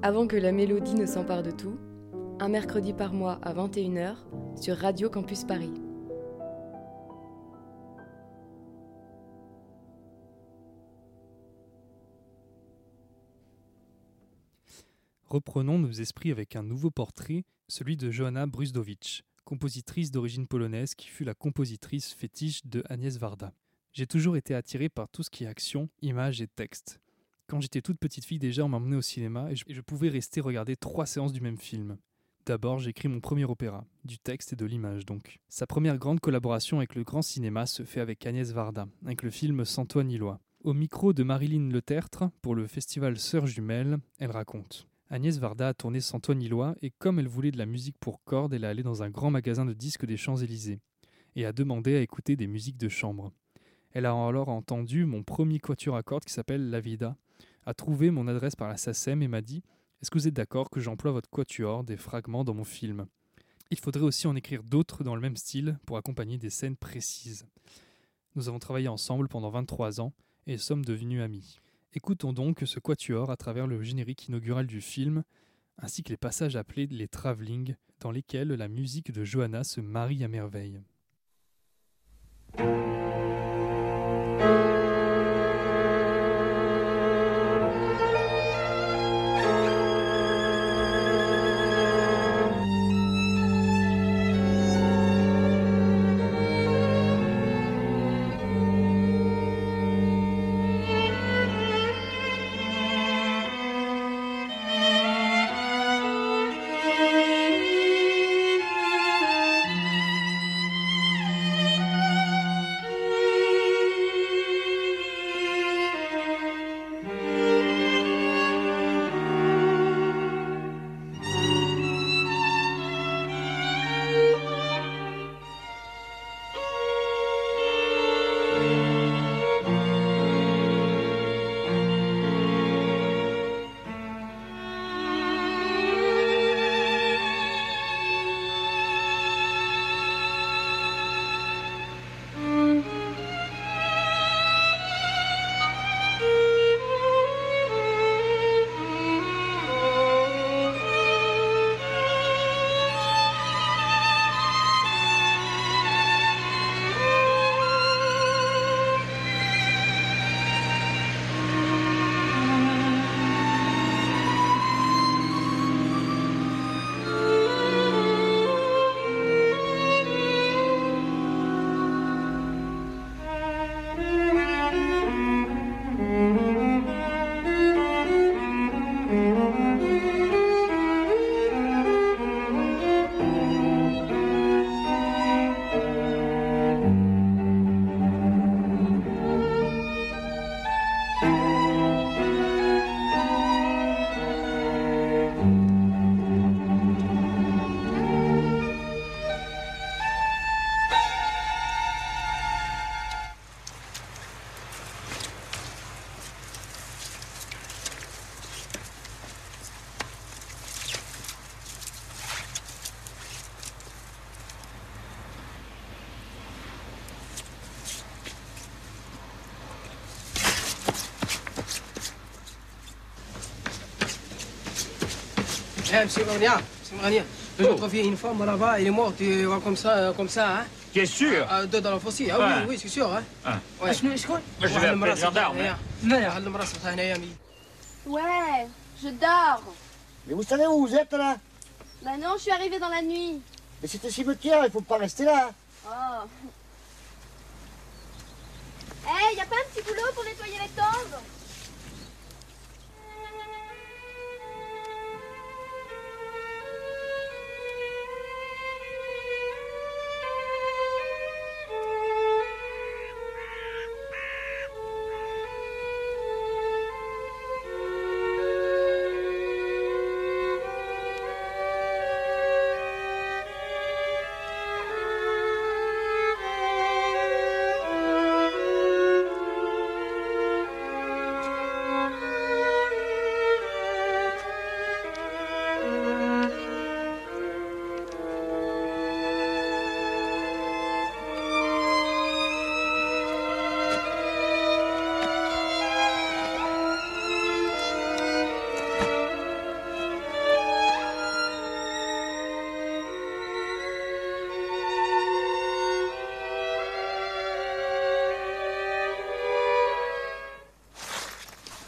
Avant que la mélodie ne s'empare de tout, un mercredi par mois à 21h sur Radio Campus Paris. Reprenons nos esprits avec un nouveau portrait, celui de Johanna Brusdowicz, compositrice d'origine polonaise qui fut la compositrice fétiche de Agnès Varda. J'ai toujours été attiré par tout ce qui est action, image et texte. Quand j'étais toute petite fille déjà, on m'emmenait au cinéma et je, pouvais rester regarder trois séances du même film. D'abord, j'écris mon premier opéra, du texte et de l'image donc. Sa première grande collaboration avec le grand cinéma se fait avec Agnès Varda, avec le film Santoine Illois. Au micro de Marilyn Le Tertre, pour le festival Sœurs Jumelles, elle raconte. Agnès Varda a tourné Santoine Illois et comme elle voulait de la musique pour cordes, elle est allée dans un grand magasin de disques des Champs-Élysées et a demandé à écouter des musiques de chambre. Elle a alors entendu mon premier quatuor à cordes qui s'appelle La Vida, a trouvé mon adresse par la SACEM et m'a dit est-ce que vous êtes d'accord que j'emploie votre quatuor, des fragments dans mon film? Il faudrait aussi en écrire d'autres dans le même style pour accompagner des scènes précises. Nous avons travaillé ensemble pendant 23 ans et sommes devenus amis. Écoutons donc ce quatuor à travers le générique inaugural du film, ainsi que les passages appelés les travelling, dans lesquels la musique de Johanna se marie à merveille. Monsieur Barnia, monsieur Barnia. Je oh. trouvé une femme là-bas, elle est morte, comme ça, euh, comme ça, hein. Tu es sûr ah, Deux dans la fossile, ah, oui, oui, c'est sûr, hein. Ah. Ouais. Ah, je, je, je vais appeler les gendarmes. Hein. Ouais, je dors. Mais vous savez où vous êtes, là? Bah non, je suis arrivée dans la nuit. Mais c'est un cimetière, hein, il faut pas rester là. Hein. Oh. Hé, hey, eh, y a pas un petit boulot pour nettoyer les tombes?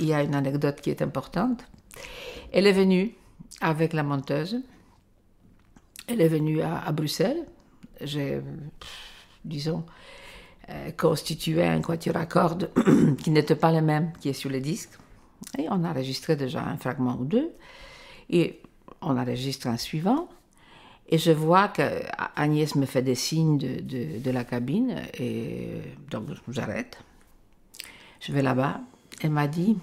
Il y a une anecdote qui est importante. Elle est venue avec la monteuse. Elle est venue à, Bruxelles. J'ai, disons, euh, constitué un quatuor à cordes qui n'était pas le même qui est sur le disque. Et on enregistrait déjà un fragment ou deux. Et on enregistre un suivant. Et je vois que Agnès me fait des signes de, de la cabine. Et donc j'arrête. Je vais là-bas. Elle m'a dit,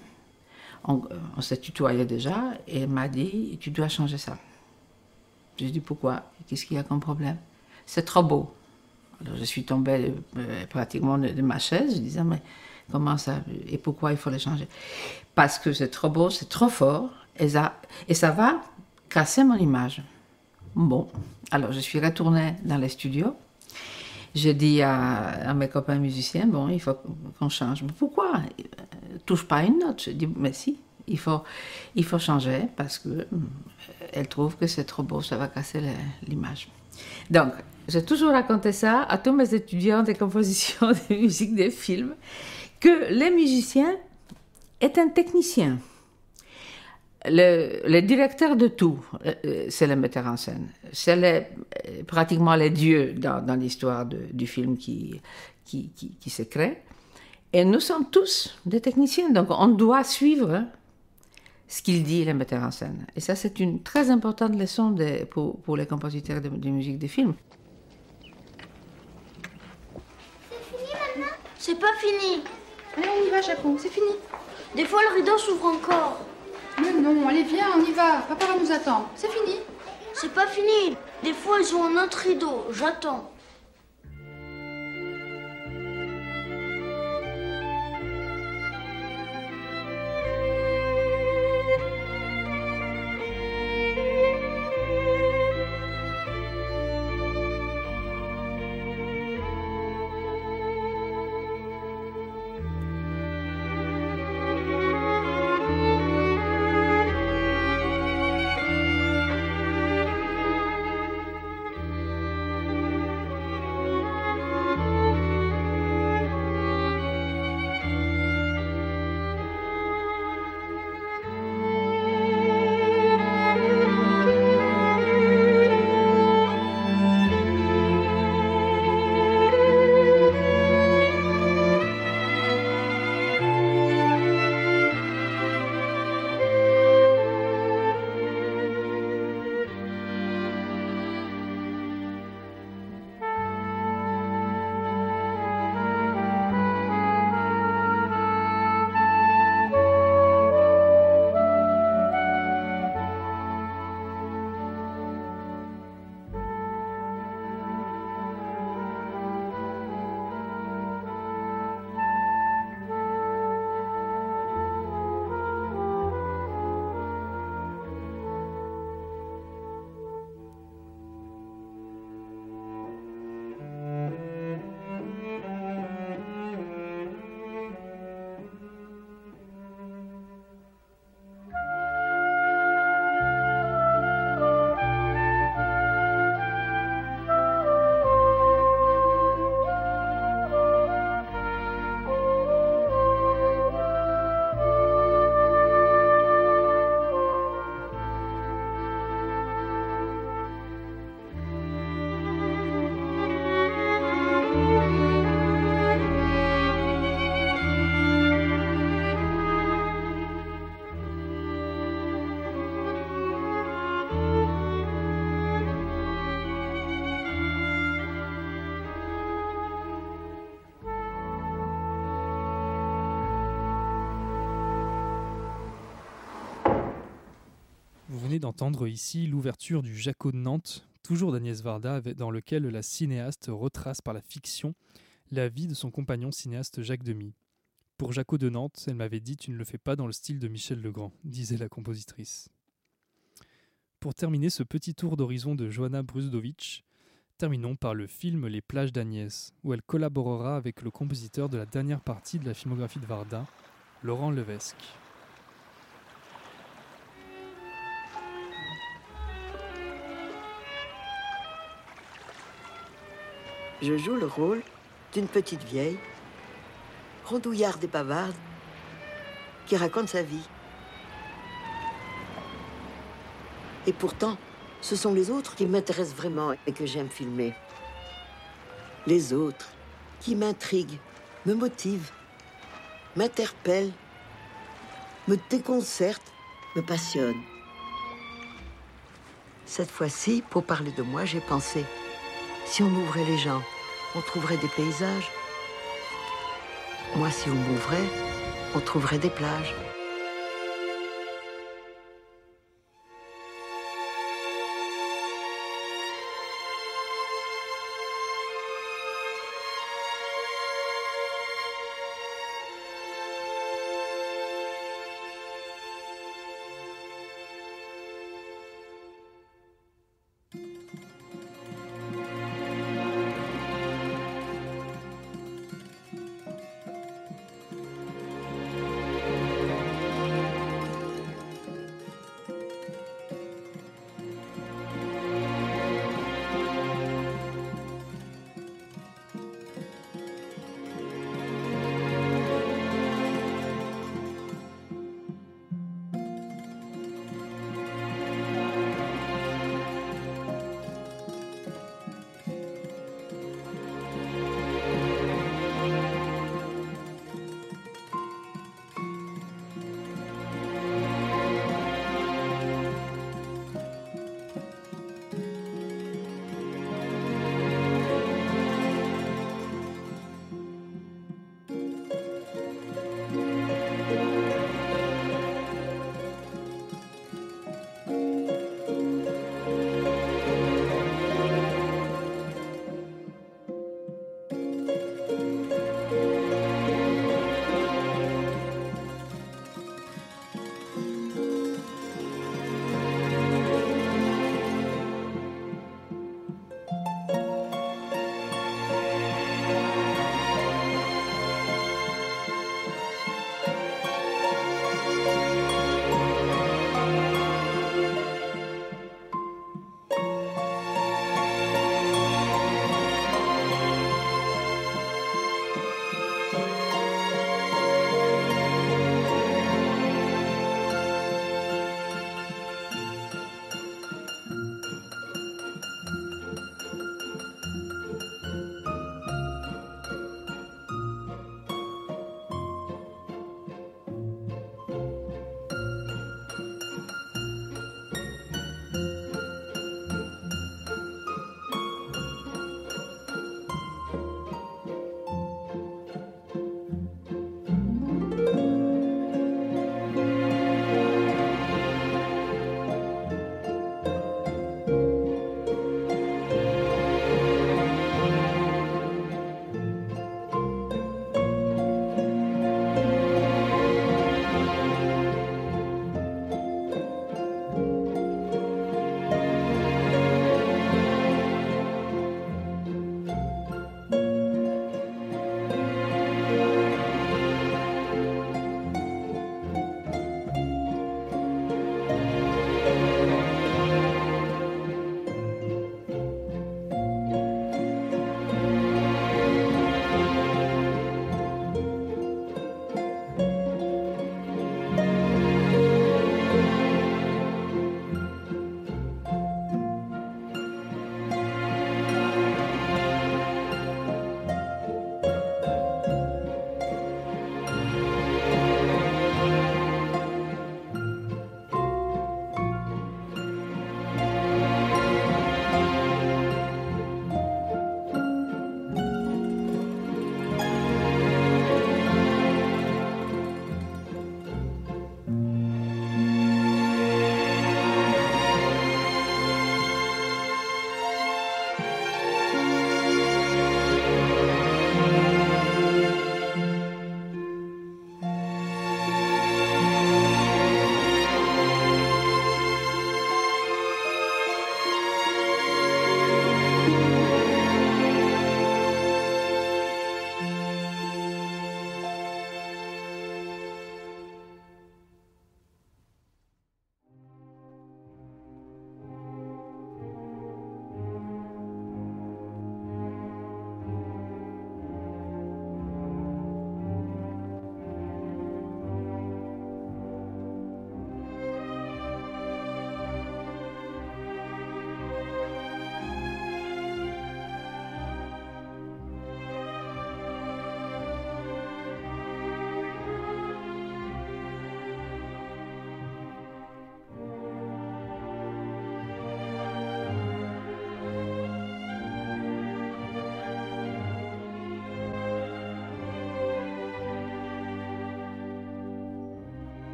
on, on s'est tutoyé déjà, et elle m'a dit, tu dois changer ça. Lui dit, pourquoi? Qu'est-ce qu'il y a comme problème? C'est trop beau. Alors je suis tombée euh, pratiquement de, de, ma chaise. Je disais, mais comment ça Et pourquoi il faut le changer? Parce que c'est trop beau, c'est trop fort, et ça, et ça va casser mon image. Bon, alors je suis retournée dans les studios. J'ai dit à, mes copains musiciens, bon, il faut qu'on change. Mais pourquoi? Touche pas une note. Je dis, mais si, il faut, il faut changer parce que elle trouve que c'est trop beau, ça va casser l'image. Donc, j'ai toujours raconté ça à tous mes étudiants de composition de musique des films, que le musicien est un technicien. Le, le, directeur de tout, c'est le metteur en scène. C'est les, pratiquement les dieux dans, dans l'histoire du film qui, qui, qui, qui, se crée. Et nous sommes tous des techniciens, donc on doit suivre ce qu'il dit, le metteur en scène. Et ça, c'est une très importante leçon de, pour, pour, les compositeurs de, de musique de film. C'est fini maintenant? C'est pas fini. Allez, on y va, Jaco, c'est fini. Des fois, le rideau s'ouvre encore. Mais non, allez, viens, on y va. Papa va nous attendre. C'est fini. C'est pas fini. Des fois, ils ont un autre rideau. J'attends. D'entendre ici l'ouverture du Jaco de Nantes, toujours d'Agnès Varda, dans lequel la cinéaste retrace par la fiction la vie de son compagnon cinéaste Jacques Demy. Pour Jaco de Nantes, elle m'avait dit Tu ne le fais pas dans le style de Michel Legrand, disait la compositrice. Pour terminer ce petit tour d'horizon de Johanna Brusdowicz, terminons par le film Les plages d'Agnès, où elle collaborera avec le compositeur de la dernière partie de la filmographie de Varda, Laurent Levesque. Je joue le rôle d'une petite vieille, rondouillarde et bavarde, qui raconte sa vie. Et pourtant, ce sont les autres qui m'intéressent vraiment et que j'aime filmer. Les autres qui m'intriguent, me motivent, m'interpellent, me déconcerte, me passionne. Cette fois-ci, pour parler de moi, j'ai pensé, si on ouvrait les gens, on trouverait des paysages. Moi, si on m'ouvrait, on trouverait des plages.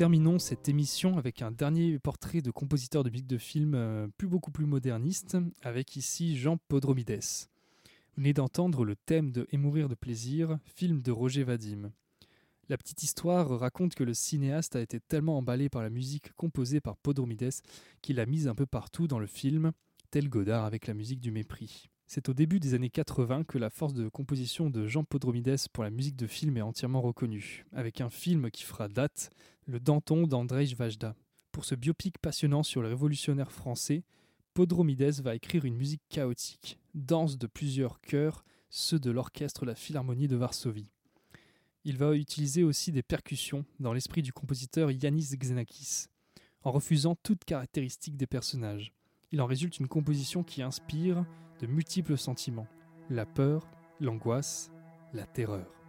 Terminons cette émission avec un dernier portrait de compositeur de musique de film euh, plus beaucoup plus moderniste, avec ici Jean Podromides. Vous venez d'entendre le thème de Et mourir de plaisir, film de Roger Vadim. La petite histoire raconte que le cinéaste a été tellement emballé par la musique composée par Podromides qu'il l'a mise un peu partout dans le film, tel Godard avec la musique du mépris. C'est au début des années 80 que la force de composition de Jean Podromides pour la musique de film est entièrement reconnue, avec un film qui fera date, Le Danton d'Andrzej Vajda. Pour ce biopic passionnant sur le révolutionnaire français, Podromides va écrire une musique chaotique, dense de plusieurs chœurs, ceux de l'orchestre La Philharmonie de Varsovie. Il va utiliser aussi des percussions dans l'esprit du compositeur Yanis Xenakis, en refusant toute caractéristique des personnages. Il en résulte une composition qui inspire de multiples sentiments, la peur, l'angoisse, la terreur.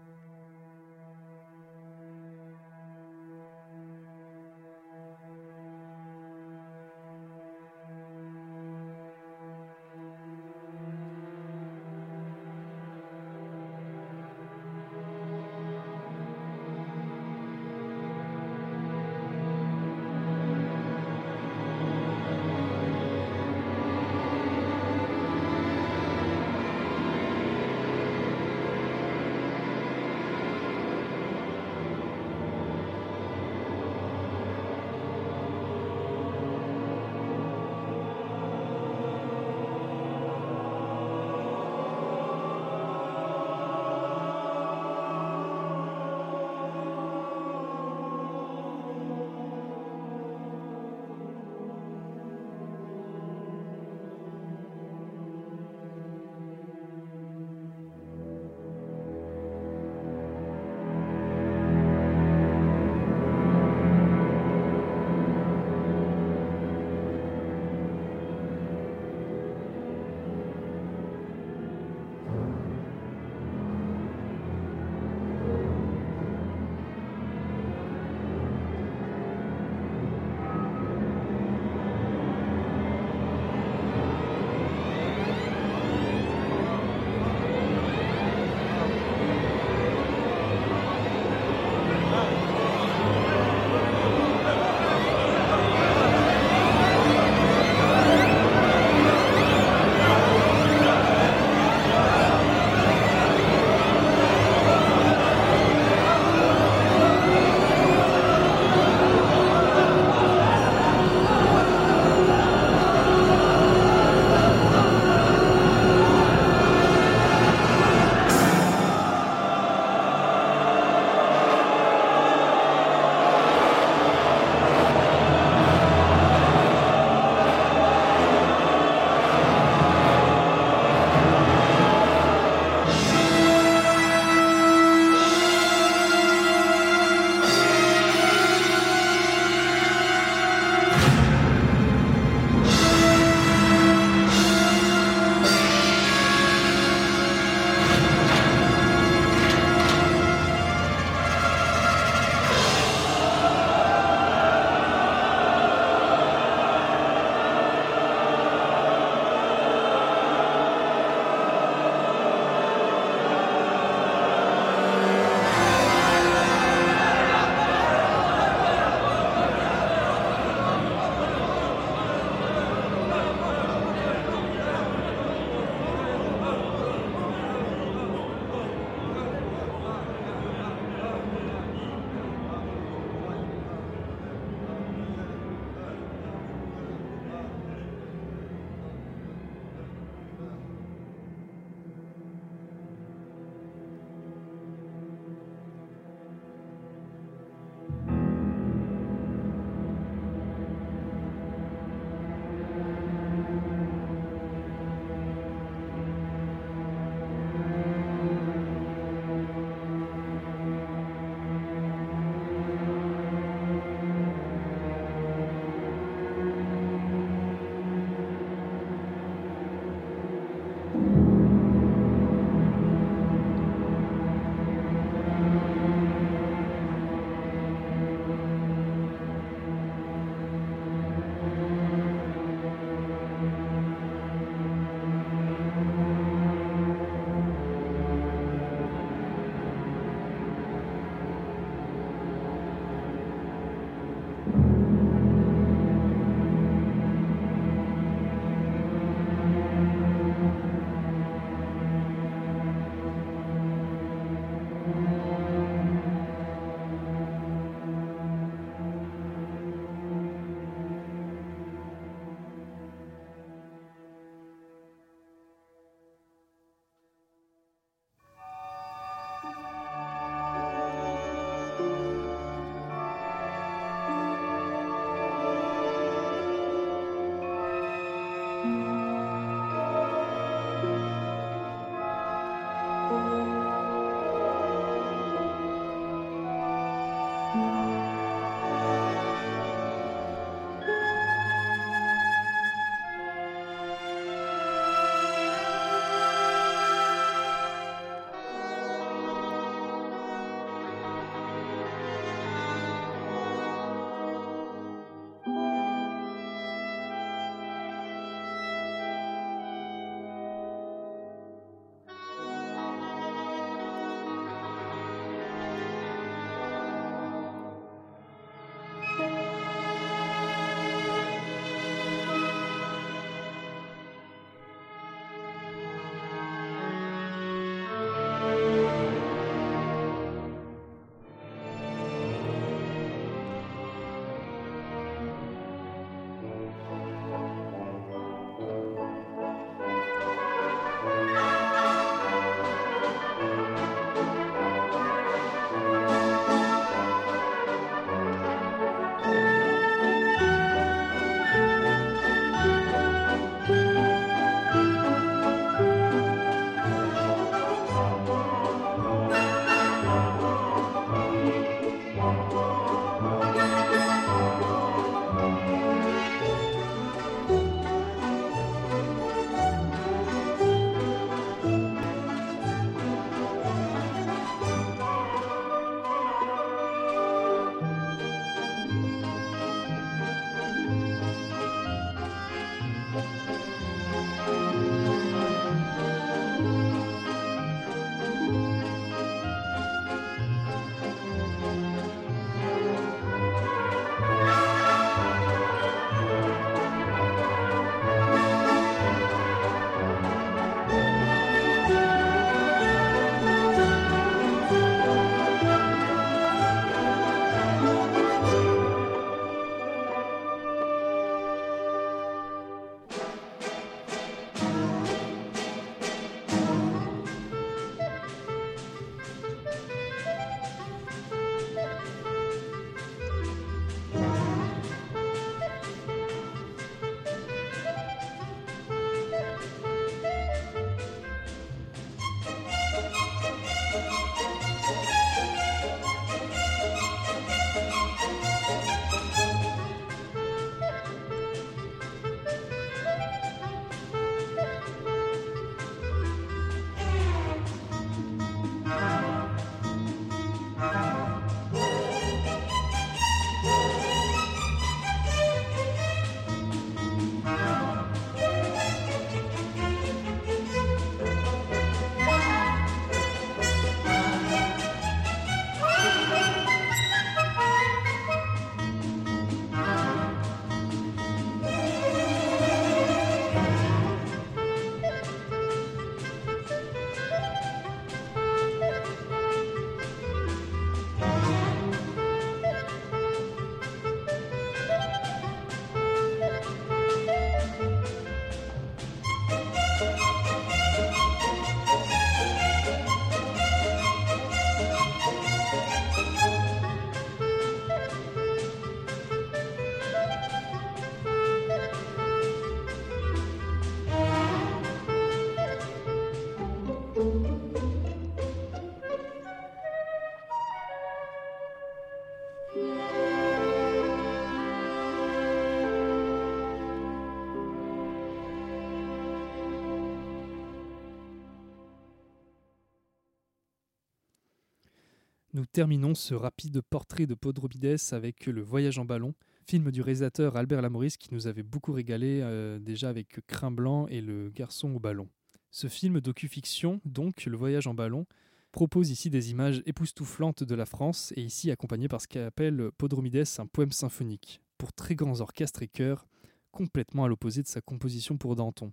Terminons ce rapide portrait de Podrobides avec Le Voyage en ballon, film du réalisateur Albert Lamoris qui nous avait beaucoup régalé euh, déjà avec Crin Blanc et Le Garçon au ballon. Ce film docu-fiction, donc Le Voyage en ballon, propose ici des images époustouflantes de la France et ici accompagné par ce qu'appelle Podromides un poème symphonique, pour très grands orchestres et chœurs, complètement à l'opposé de sa composition pour Danton.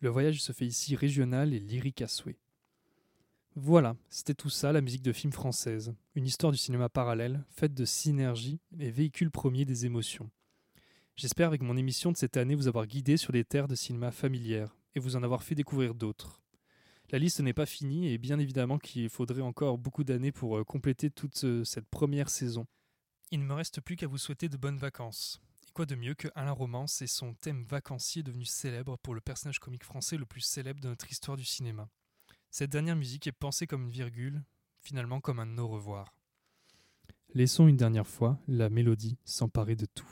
Le voyage se fait ici régional et lyrique à souhait. Voilà, c'était tout ça, la musique de film française, une histoire du cinéma parallèle, faite de synergie et véhicule premier des émotions. J'espère avec mon émission de cette année vous avoir guidé sur des terres de cinéma familières et vous en avoir fait découvrir d'autres. La liste n'est pas finie et bien évidemment qu'il faudrait encore beaucoup d'années pour euh, compléter toute cette première saison. Il ne me reste plus qu'à vous souhaiter de bonnes vacances. Et quoi de mieux que Alain Romance et son thème vacancier devenu célèbre pour le personnage comique français le plus célèbre de notre histoire du cinéma. Cette dernière musique est pensée comme une virgule, finalement comme un au revoir. Laissons une dernière fois la mélodie s'emparer de tout.